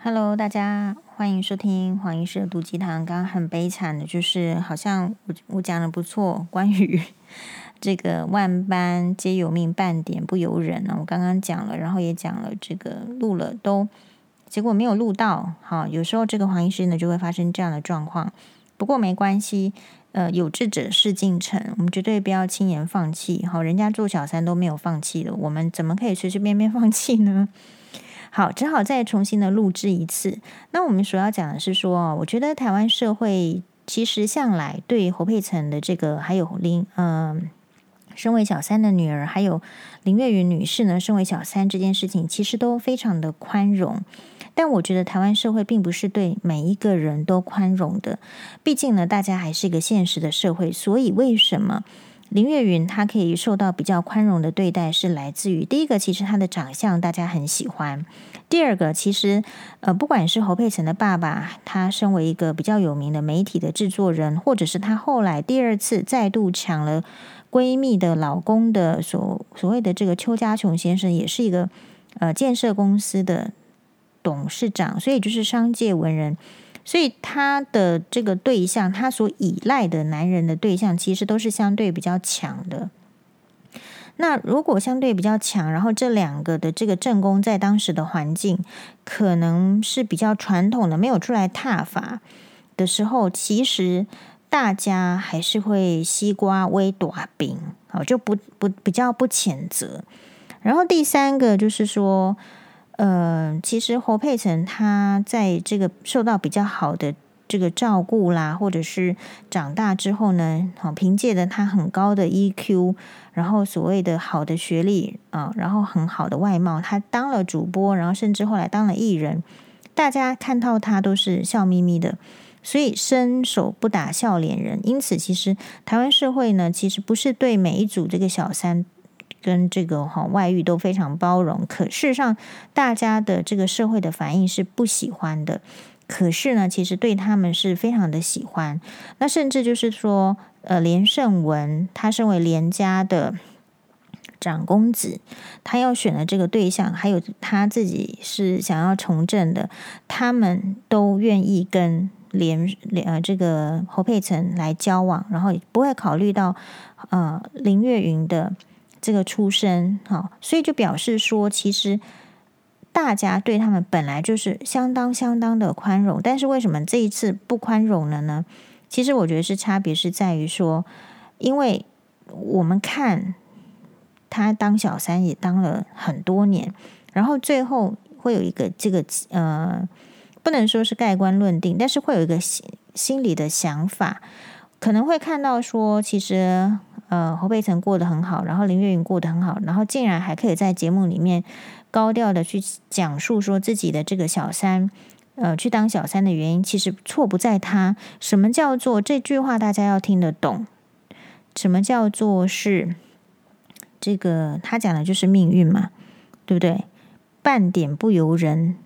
Hello，大家欢迎收听黄医师的毒鸡汤。刚刚很悲惨的，就是好像我我讲的不错，关于 这个万般皆有命，半点不由人呢。我刚刚讲了，然后也讲了这个录了，都结果没有录到。好，有时候这个黄医师呢就会发生这样的状况，不过没关系。呃，有志者事竟成，我们绝对不要轻言放弃。好，人家做小三都没有放弃的，我们怎么可以随随便便放弃呢？好，只好再重新的录制一次。那我们所要讲的是说，我觉得台湾社会其实向来对侯佩岑的这个，还有林嗯、身为小三的女儿，还有林月云女士呢，身为小三这件事情，其实都非常的宽容。但我觉得台湾社会并不是对每一个人都宽容的，毕竟呢，大家还是一个现实的社会，所以为什么？林月云她可以受到比较宽容的对待，是来自于第一个，其实她的长相大家很喜欢；第二个，其实呃，不管是侯佩岑的爸爸，他身为一个比较有名的媒体的制作人，或者是他后来第二次再度抢了闺蜜的老公的所所谓的这个邱家琼先生，也是一个呃建设公司的董事长，所以就是商界文人。所以他的这个对象，他所依赖的男人的对象，其实都是相对比较强的。那如果相对比较强，然后这两个的这个正宫在当时的环境可能是比较传统的，没有出来踏伐的时候，其实大家还是会西瓜微短饼，好，就不不比较不谴责。然后第三个就是说。呃，其实侯佩岑她在这个受到比较好的这个照顾啦，或者是长大之后呢，好凭借着她很高的 EQ，然后所谓的好的学历啊，然后很好的外貌，她当了主播，然后甚至后来当了艺人，大家看到她都是笑眯眯的，所以伸手不打笑脸人。因此，其实台湾社会呢，其实不是对每一组这个小三。跟这个哈外遇都非常包容，可事实上大家的这个社会的反应是不喜欢的。可是呢，其实对他们是非常的喜欢。那甚至就是说，呃，连胜文他身为连家的长公子，他要选的这个对象，还有他自己是想要从政的，他们都愿意跟连连呃这个侯佩岑来交往，然后也不会考虑到呃林月云的。这个出身，哈，所以就表示说，其实大家对他们本来就是相当相当的宽容，但是为什么这一次不宽容了呢？其实我觉得是差别是在于说，因为我们看他当小三也当了很多年，然后最后会有一个这个呃，不能说是盖棺论定，但是会有一个心心里的想法，可能会看到说，其实。呃，侯佩岑过得很好，然后林月云过得很好，然后竟然还可以在节目里面高调的去讲述说自己的这个小三，呃，去当小三的原因，其实错不在他。什么叫做这句话？大家要听得懂。什么叫做是这个？他讲的就是命运嘛，对不对？半点不由人。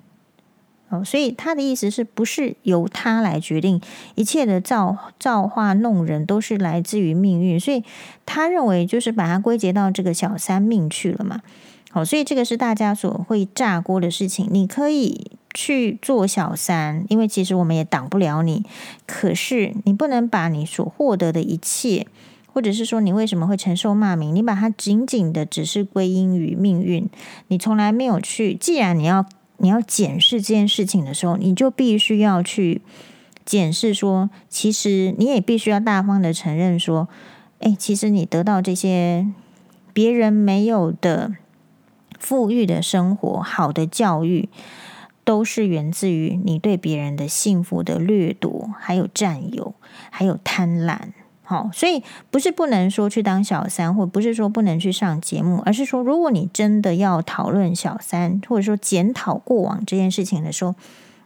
哦，所以他的意思是不是由他来决定一切的造造化弄人都是来自于命运，所以他认为就是把它归结到这个小三命去了嘛。好，所以这个是大家所会炸锅的事情。你可以去做小三，因为其实我们也挡不了你。可是你不能把你所获得的一切，或者是说你为什么会承受骂名，你把它紧紧的只是归因于命运，你从来没有去。既然你要。你要检视这件事情的时候，你就必须要去检视说，其实你也必须要大方的承认说，哎，其实你得到这些别人没有的富裕的生活、好的教育，都是源自于你对别人的幸福的掠夺，还有占有，还有贪婪。好，所以不是不能说去当小三，或不是说不能去上节目，而是说，如果你真的要讨论小三，或者说检讨过往这件事情的时候，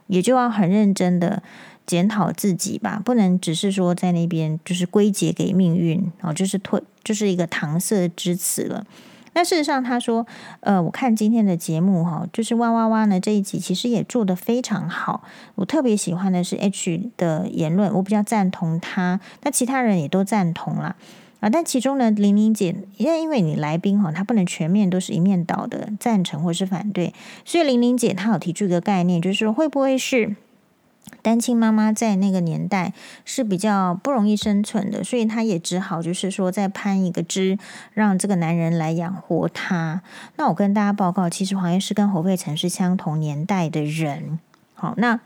也就要很认真的检讨自己吧，不能只是说在那边就是归结给命运，哦，就是推，就是一个搪塞之词了。但事实上，他说，呃，我看今天的节目哈，就是哇哇哇呢这一集其实也做得非常好。我特别喜欢的是 H 的言论，我比较赞同他，那其他人也都赞同啦。啊，但其中呢，玲玲姐，因为因为你来宾哈，她不能全面都是一面倒的赞成或是反对，所以玲玲姐她有提出一个概念，就是会不会是单亲妈妈在那个年代是比较不容易生存的，所以她也只好就是说再攀一个枝，让这个男人来养活她。那我跟大家报告，其实黄医师跟侯佩岑是相同年代的人，好，那。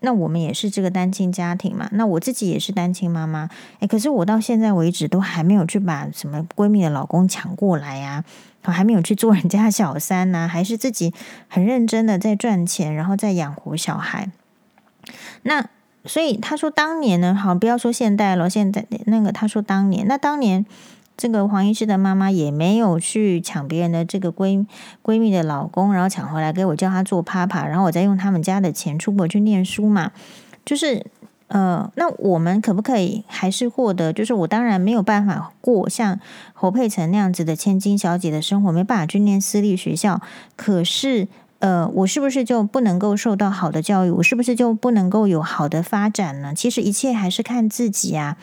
那我们也是这个单亲家庭嘛，那我自己也是单亲妈妈，诶，可是我到现在为止都还没有去把什么闺蜜的老公抢过来呀，我还没有去做人家小三呐，还是自己很认真的在赚钱，然后在养活小孩。那所以他说当年呢，好，不要说现代了，现在那个他说当年，那当年。这个黄医师的妈妈也没有去抢别人的这个闺闺蜜的老公，然后抢回来给我叫他做 papa，然后我再用他们家的钱出国去念书嘛。就是呃，那我们可不可以还是获得？就是我当然没有办法过像侯佩岑那样子的千金小姐的生活，没办法去念私立学校。可是呃，我是不是就不能够受到好的教育？我是不是就不能够有好的发展呢？其实一切还是看自己啊。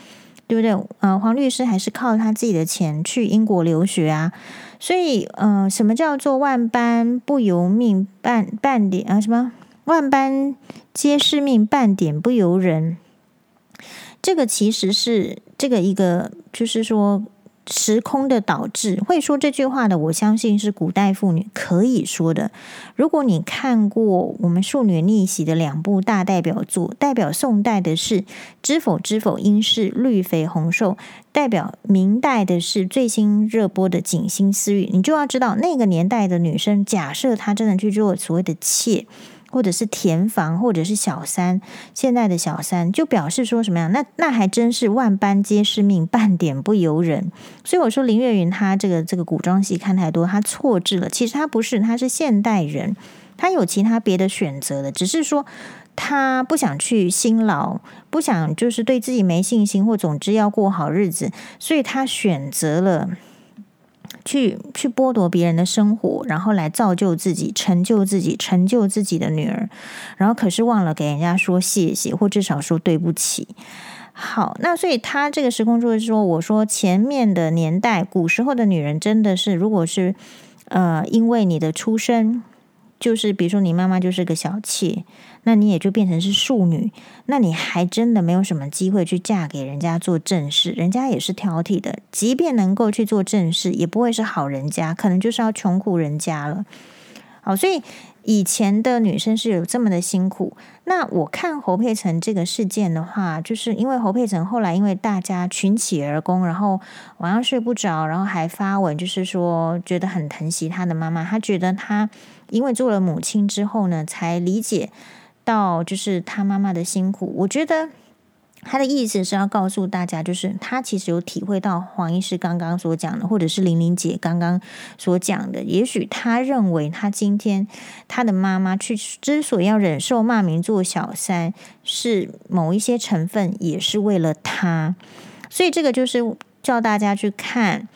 对不对？呃，黄律师还是靠他自己的钱去英国留学啊，所以，呃，什么叫做万般不由命，半半点啊？什么万般皆是命，半点不由人？这个其实是这个一个，就是说。时空的导致会说这句话的，我相信是古代妇女可以说的。如果你看过我们庶女逆袭的两部大代表作，代表宋代的是《知否知否，应是绿肥红瘦》，代表明代的是最新热播的《锦心似玉》，你就要知道那个年代的女生，假设她真的去做所谓的妾。或者是填房，或者是小三，现在的小三就表示说什么样？那那还真是万般皆是命，半点不由人。所以我说林月云她这个这个古装戏看太多，她错置了。其实她不是，她是现代人，她有其他别的选择的，只是说她不想去辛劳，不想就是对自己没信心，或总之要过好日子，所以她选择了。去去剥夺别人的生活，然后来造就自己，成就自己，成就自己的女儿，然后可是忘了给人家说谢谢，或至少说对不起。好，那所以他这个时空就是说，我说前面的年代，古时候的女人真的是，如果是呃，因为你的出身。就是比如说，你妈妈就是个小妾，那你也就变成是庶女，那你还真的没有什么机会去嫁给人家做正室，人家也是挑剔的。即便能够去做正室，也不会是好人家，可能就是要穷苦人家了。好，所以以前的女生是有这么的辛苦。那我看侯佩岑这个事件的话，就是因为侯佩岑后来因为大家群起而攻，然后晚上睡不着，然后还发文，就是说觉得很疼惜她的妈妈，她觉得她。因为做了母亲之后呢，才理解到就是他妈妈的辛苦。我觉得他的意思是要告诉大家，就是他其实有体会到黄医师刚刚所讲的，或者是玲玲姐刚刚所讲的。也许他认为他今天他的妈妈去之所以要忍受骂名做小三，是某一些成分也是为了他。所以这个就是叫大家去看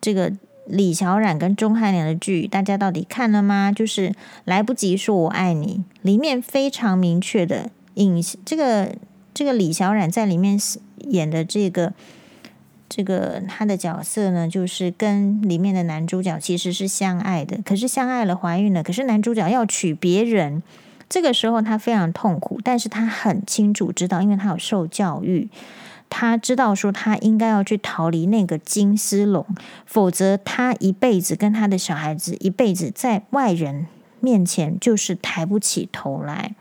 这个。李小冉跟钟汉良的剧，大家到底看了吗？就是来不及说我爱你，里面非常明确的影这个这个李小冉在里面演的这个这个他的角色呢，就是跟里面的男主角其实是相爱的，可是相爱了怀孕了，可是男主角要娶别人，这个时候他非常痛苦，但是他很清楚知道，因为他有受教育。他知道说他应该要去逃离那个金丝笼，否则他一辈子跟他的小孩子一辈子在外人面前就是抬不起头来。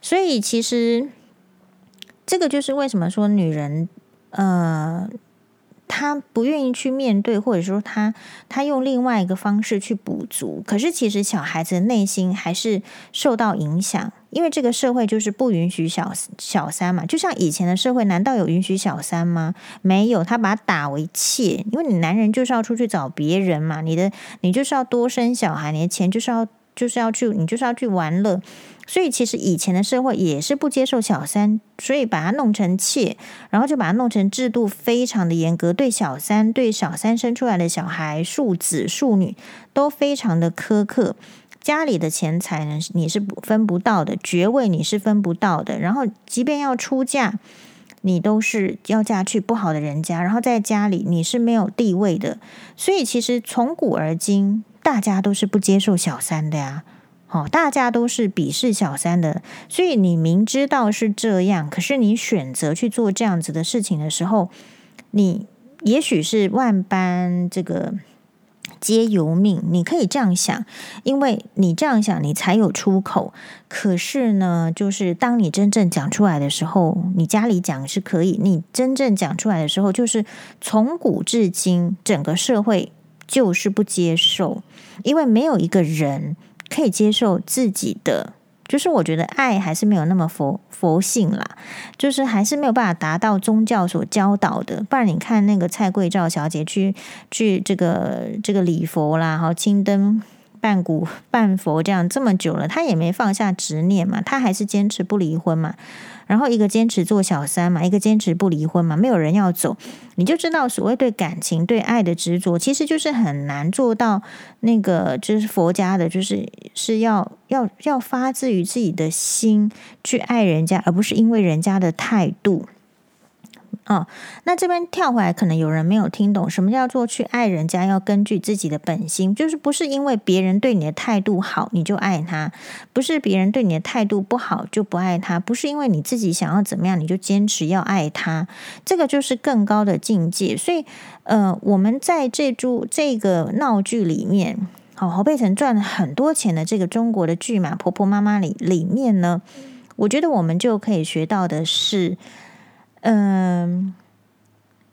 所以其实这个就是为什么说女人，呃。他不愿意去面对，或者说他他用另外一个方式去补足，可是其实小孩子的内心还是受到影响，因为这个社会就是不允许小小三嘛。就像以前的社会，难道有允许小三吗？没有，他把他打为妾，因为你男人就是要出去找别人嘛，你的你就是要多生小孩，你的钱就是要就是要去，你就是要去玩乐。所以其实以前的社会也是不接受小三，所以把它弄成妾，然后就把它弄成制度非常的严格，对小三、对小三生出来的小孩、庶子庶女都非常的苛刻。家里的钱财呢，你是分不到的，爵位你是分不到的。然后即便要出嫁，你都是要嫁去不好的人家，然后在家里你是没有地位的，所以其实从古而今，大家都是不接受小三的呀。好，大家都是鄙视小三的，所以你明知道是这样，可是你选择去做这样子的事情的时候，你也许是万般这个皆由命，你可以这样想，因为你这样想，你才有出口。可是呢，就是当你真正讲出来的时候，你家里讲是可以，你真正讲出来的时候，就是从古至今，整个社会就是不接受，因为没有一个人。可以接受自己的，就是我觉得爱还是没有那么佛佛性啦，就是还是没有办法达到宗教所教导的。不然你看那个蔡桂照小姐去去这个这个礼佛啦，然后青灯半古半佛这样这么久了，她也没放下执念嘛，她还是坚持不离婚嘛。然后一个坚持做小三嘛，一个坚持不离婚嘛，没有人要走，你就知道所谓对感情、对爱的执着，其实就是很难做到那个，就是佛家的，就是是要要要发自于自己的心去爱人家，而不是因为人家的态度。哦，那这边跳回来，可能有人没有听懂什么叫做去爱人家，要根据自己的本心，就是不是因为别人对你的态度好你就爱他，不是别人对你的态度不好就不爱他，不是因为你自己想要怎么样你就坚持要爱他，这个就是更高的境界。所以，呃，我们在这出这个闹剧里面，好，侯佩岑赚了很多钱的这个中国的剧嘛，《婆婆妈妈》里里面呢，我觉得我们就可以学到的是。嗯，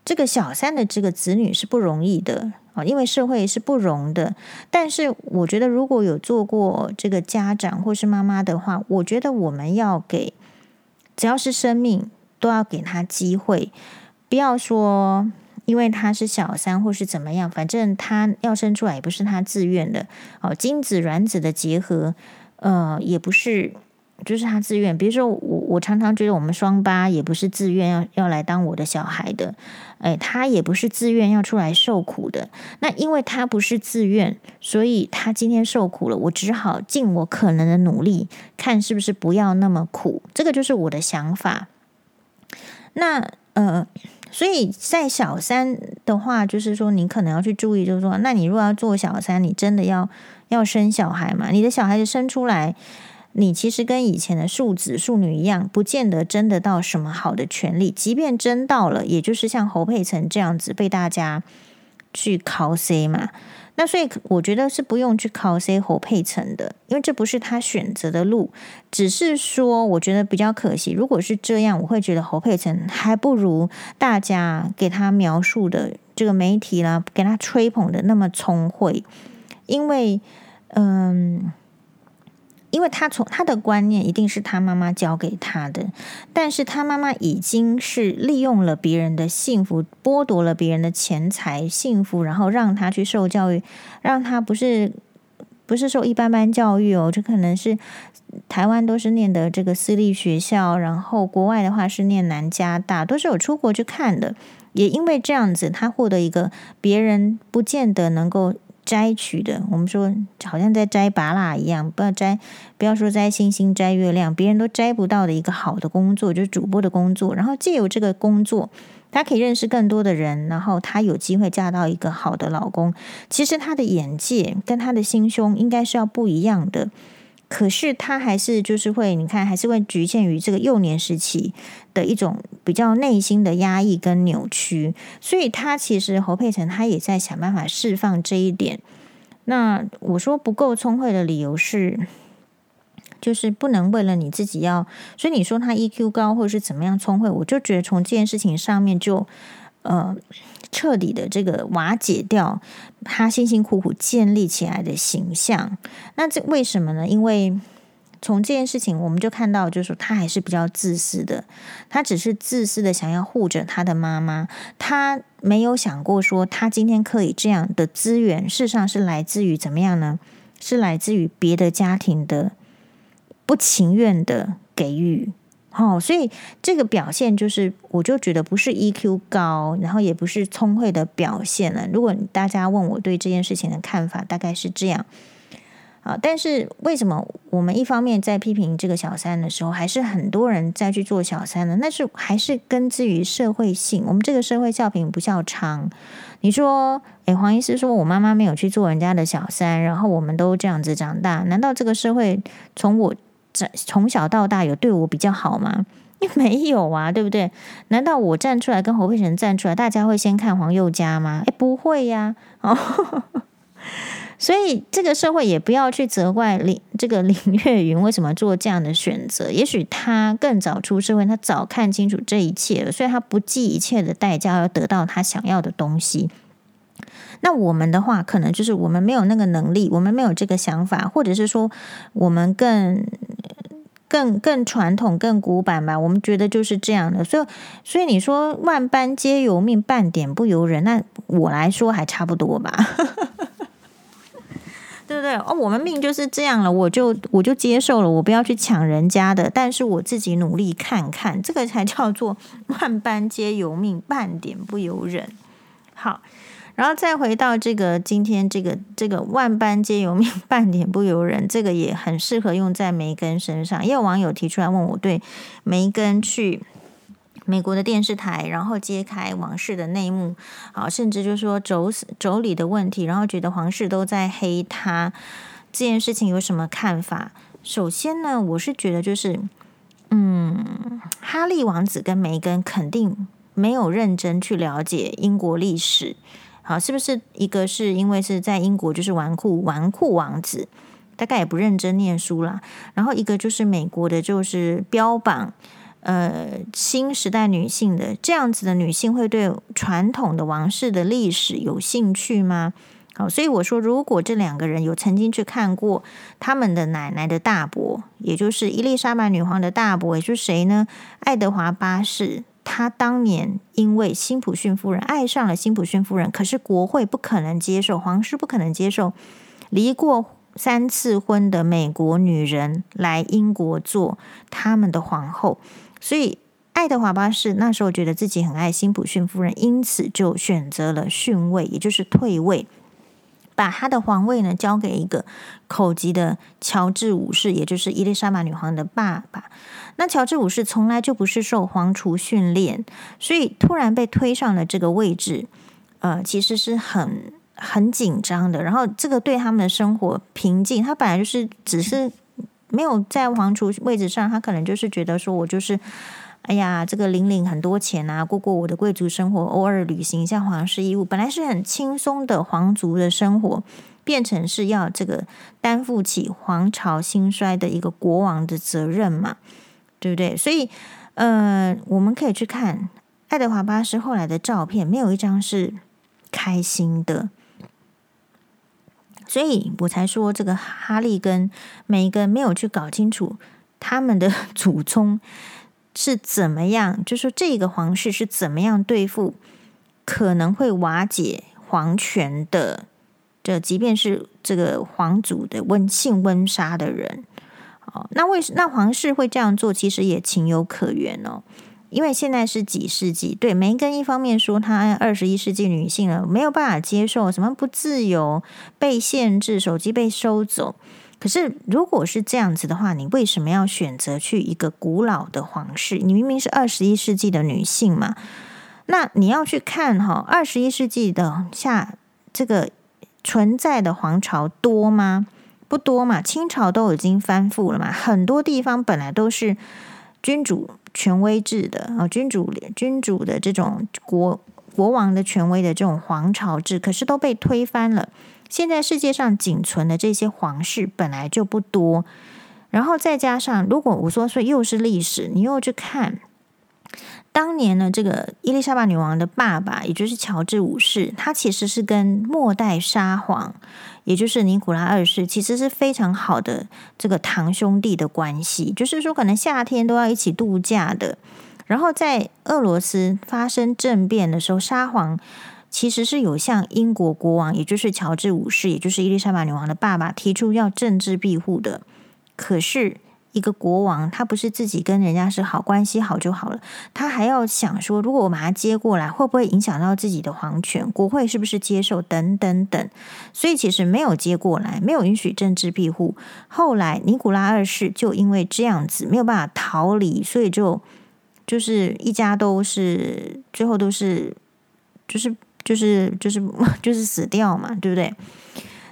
这个小三的这个子女是不容易的啊，因为社会是不容的。但是我觉得，如果有做过这个家长或是妈妈的话，我觉得我们要给，只要是生命，都要给他机会，不要说因为他是小三或是怎么样，反正他要生出来也不是他自愿的哦，精子卵子的结合，呃，也不是。就是他自愿，比如说我，我常常觉得我们双八也不是自愿要要来当我的小孩的，诶，他也不是自愿要出来受苦的。那因为他不是自愿，所以他今天受苦了，我只好尽我可能的努力，看是不是不要那么苦。这个就是我的想法。那呃，所以在小三的话，就是说你可能要去注意，就是说，那你如果要做小三，你真的要要生小孩嘛？你的小孩子生出来。你其实跟以前的庶子庶女一样，不见得争得到什么好的权利。即便争到了，也就是像侯佩岑这样子被大家去 cos 嘛。那所以我觉得是不用去 cos 侯佩岑的，因为这不是他选择的路。只是说，我觉得比较可惜。如果是这样，我会觉得侯佩岑还不如大家给他描述的这个媒体啦，给他吹捧的那么聪慧。因为，嗯。他从他的观念一定是他妈妈教给他的，但是他妈妈已经是利用了别人的幸福，剥夺了别人的钱财幸福，然后让他去受教育，让他不是不是受一般般教育哦，这可能是台湾都是念的这个私立学校，然后国外的话是念南加大，都是有出国去看的，也因为这样子，他获得一个别人不见得能够。摘取的，我们说好像在摘拔蜡一样，不要摘，不要说摘星星、摘月亮，别人都摘不到的一个好的工作，就是主播的工作。然后借由这个工作，他可以认识更多的人，然后他有机会嫁到一个好的老公。其实他的眼界跟他的心胸应该是要不一样的。可是他还是就是会，你看还是会局限于这个幼年时期的一种比较内心的压抑跟扭曲，所以他其实侯佩岑他也在想办法释放这一点。那我说不够聪慧的理由是，就是不能为了你自己要，所以你说他 EQ 高或者是怎么样聪慧，我就觉得从这件事情上面就。呃，彻底的这个瓦解掉他辛辛苦苦建立起来的形象。那这为什么呢？因为从这件事情，我们就看到，就是他还是比较自私的。他只是自私的想要护着他的妈妈，他没有想过说，他今天可以这样的资源，事实上是来自于怎么样呢？是来自于别的家庭的不情愿的给予。哦，所以这个表现就是，我就觉得不是 EQ 高，然后也不是聪慧的表现了。如果大家问我对这件事情的看法，大概是这样。啊，但是为什么我们一方面在批评这个小三的时候，还是很多人在去做小三呢？那是还是根植于社会性。我们这个社会笑贫不笑娼。你说，诶，黄医师说我妈妈没有去做人家的小三，然后我们都这样子长大，难道这个社会从我从小到大有对我比较好吗？没有啊，对不对？难道我站出来跟侯佩岑站出来，大家会先看黄宥嘉吗？诶，不会呀，哦。所以这个社会也不要去责怪林这个林月云为什么做这样的选择。也许他更早出社会，他早看清楚这一切了，所以他不计一切的代价要得到他想要的东西。那我们的话，可能就是我们没有那个能力，我们没有这个想法，或者是说我们更更更传统、更古板吧。我们觉得就是这样的。所以，所以你说万般皆由命，半点不由人，那我来说还差不多吧。对不对？哦，我们命就是这样了，我就我就接受了，我不要去抢人家的，但是我自己努力看看，这个才叫做 万般皆由命，半点不由人。好，然后再回到这个今天这个这个万般皆由命，半点不由人，这个也很适合用在梅根身上。也有网友提出来问我，对梅根去。美国的电视台，然后揭开王室的内幕，啊，甚至就是说妯妯娌的问题，然后觉得皇室都在黑他这件事情有什么看法？首先呢，我是觉得就是，嗯，哈利王子跟梅根肯定没有认真去了解英国历史，好，是不是？一个是因为是在英国就是纨绔纨绔王子，大概也不认真念书啦，然后一个就是美国的，就是标榜。呃，新时代女性的这样子的女性会对传统的王室的历史有兴趣吗？好，所以我说，如果这两个人有曾经去看过他们的奶奶的大伯，也就是伊丽莎白女皇的大伯，也就是谁呢？爱德华八世，他当年因为辛普逊夫人爱上了辛普逊夫人，可是国会不可能接受，皇室不可能接受离过三次婚的美国女人来英国做他们的皇后。所以，爱德华八世那时候觉得自己很爱辛普逊夫人，因此就选择了逊位，也就是退位，把他的皇位呢交给一个口级的乔治五世，也就是伊丽莎白女皇的爸爸。那乔治五世从来就不是受皇储训练，所以突然被推上了这个位置，呃，其实是很很紧张的。然后，这个对他们的生活平静，他本来就是只是。没有在皇储位置上，他可能就是觉得说，我就是，哎呀，这个领领很多钱啊，过过我的贵族生活，偶尔旅行一下皇室义务，本来是很轻松的皇族的生活，变成是要这个担负起皇朝兴衰的一个国王的责任嘛，对不对？所以，呃，我们可以去看爱德华八世后来的照片，没有一张是开心的。所以我才说，这个哈利跟梅根没有去搞清楚他们的 祖宗是怎么样，就说这个皇室是怎么样对付可能会瓦解皇权的，这即便是这个皇族的温性温杀的人。哦，那为那皇室会这样做，其实也情有可原哦。因为现在是几世纪？对，梅根一方面说她二十一世纪女性了，没有办法接受什么不自由、被限制、手机被收走。可是如果是这样子的话，你为什么要选择去一个古老的皇室？你明明是二十一世纪的女性嘛？那你要去看哈，二十一世纪的下这个存在的皇朝多吗？不多嘛，清朝都已经翻覆了嘛，很多地方本来都是君主。权威制的啊，君主君主的这种国国王的权威的这种皇朝制，可是都被推翻了。现在世界上仅存的这些皇室本来就不多，然后再加上，如果我说说又是历史，你又去看当年呢，这个伊丽莎白女王的爸爸，也就是乔治五世，他其实是跟末代沙皇。也就是尼古拉二世，其实是非常好的这个堂兄弟的关系，就是说可能夏天都要一起度假的。然后在俄罗斯发生政变的时候，沙皇其实是有向英国国王，也就是乔治五世，也就是伊丽莎白女王的爸爸提出要政治庇护的。可是一个国王，他不是自己跟人家是好关系好就好了，他还要想说，如果我把他接过来，会不会影响到自己的皇权？国会是不是接受？等等等。所以其实没有接过来，没有允许政治庇护。后来尼古拉二世就因为这样子没有办法逃离，所以就就是一家都是最后都是就是就是就是就是死掉嘛，对不对？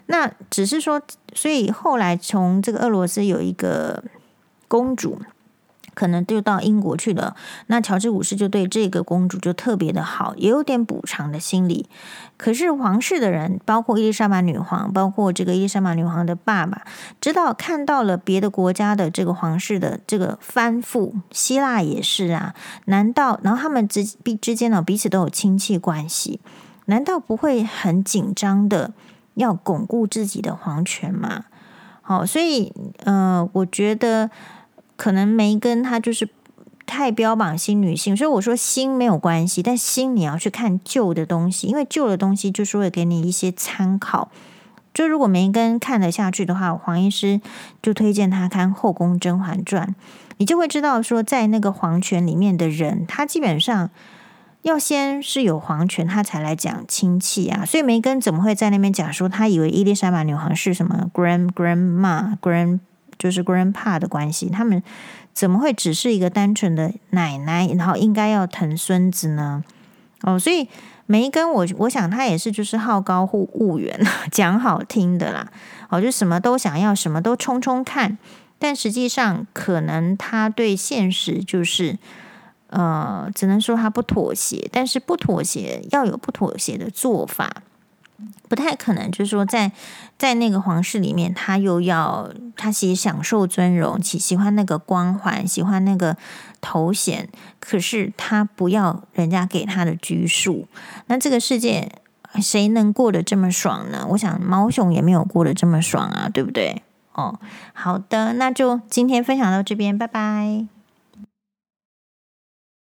那只是说，所以后来从这个俄罗斯有一个公主，可能就到英国去了。那乔治五世就对这个公主就特别的好，也有点补偿的心理。可是皇室的人，包括伊丽莎白女皇，包括这个伊丽莎白女皇的爸爸，知道看到了别的国家的这个皇室的这个翻覆，希腊也是啊。难道然后他们之之间呢，彼此都有亲戚关系？难道不会很紧张的？要巩固自己的皇权嘛？好，所以呃，我觉得可能梅根她就是太标榜新女性，所以我说新没有关系，但新你要去看旧的东西，因为旧的东西就是会给你一些参考。就如果梅根看得下去的话，黄医师就推荐他看《后宫甄嬛传》，你就会知道说，在那个皇权里面的人，他基本上。要先是有皇权，他才来讲亲戚啊。所以梅根怎么会在那边讲说，他以为伊丽莎白女皇是什么 grand grandma grand 就是 grandpa 的关系？他们怎么会只是一个单纯的奶奶，然后应该要疼孙子呢？哦，所以梅根我我想他也是就是好高骛远，讲好听的啦。哦，就什么都想要，什么都冲冲看，但实际上可能他对现实就是。呃，只能说他不妥协，但是不妥协要有不妥协的做法，不太可能。就是说在，在那个皇室里面，他又要他其实享受尊荣，喜喜欢那个光环，喜欢那个头衔，可是他不要人家给他的拘束。那这个世界谁能过得这么爽呢？我想猫熊也没有过得这么爽啊，对不对？哦，好的，那就今天分享到这边，拜拜。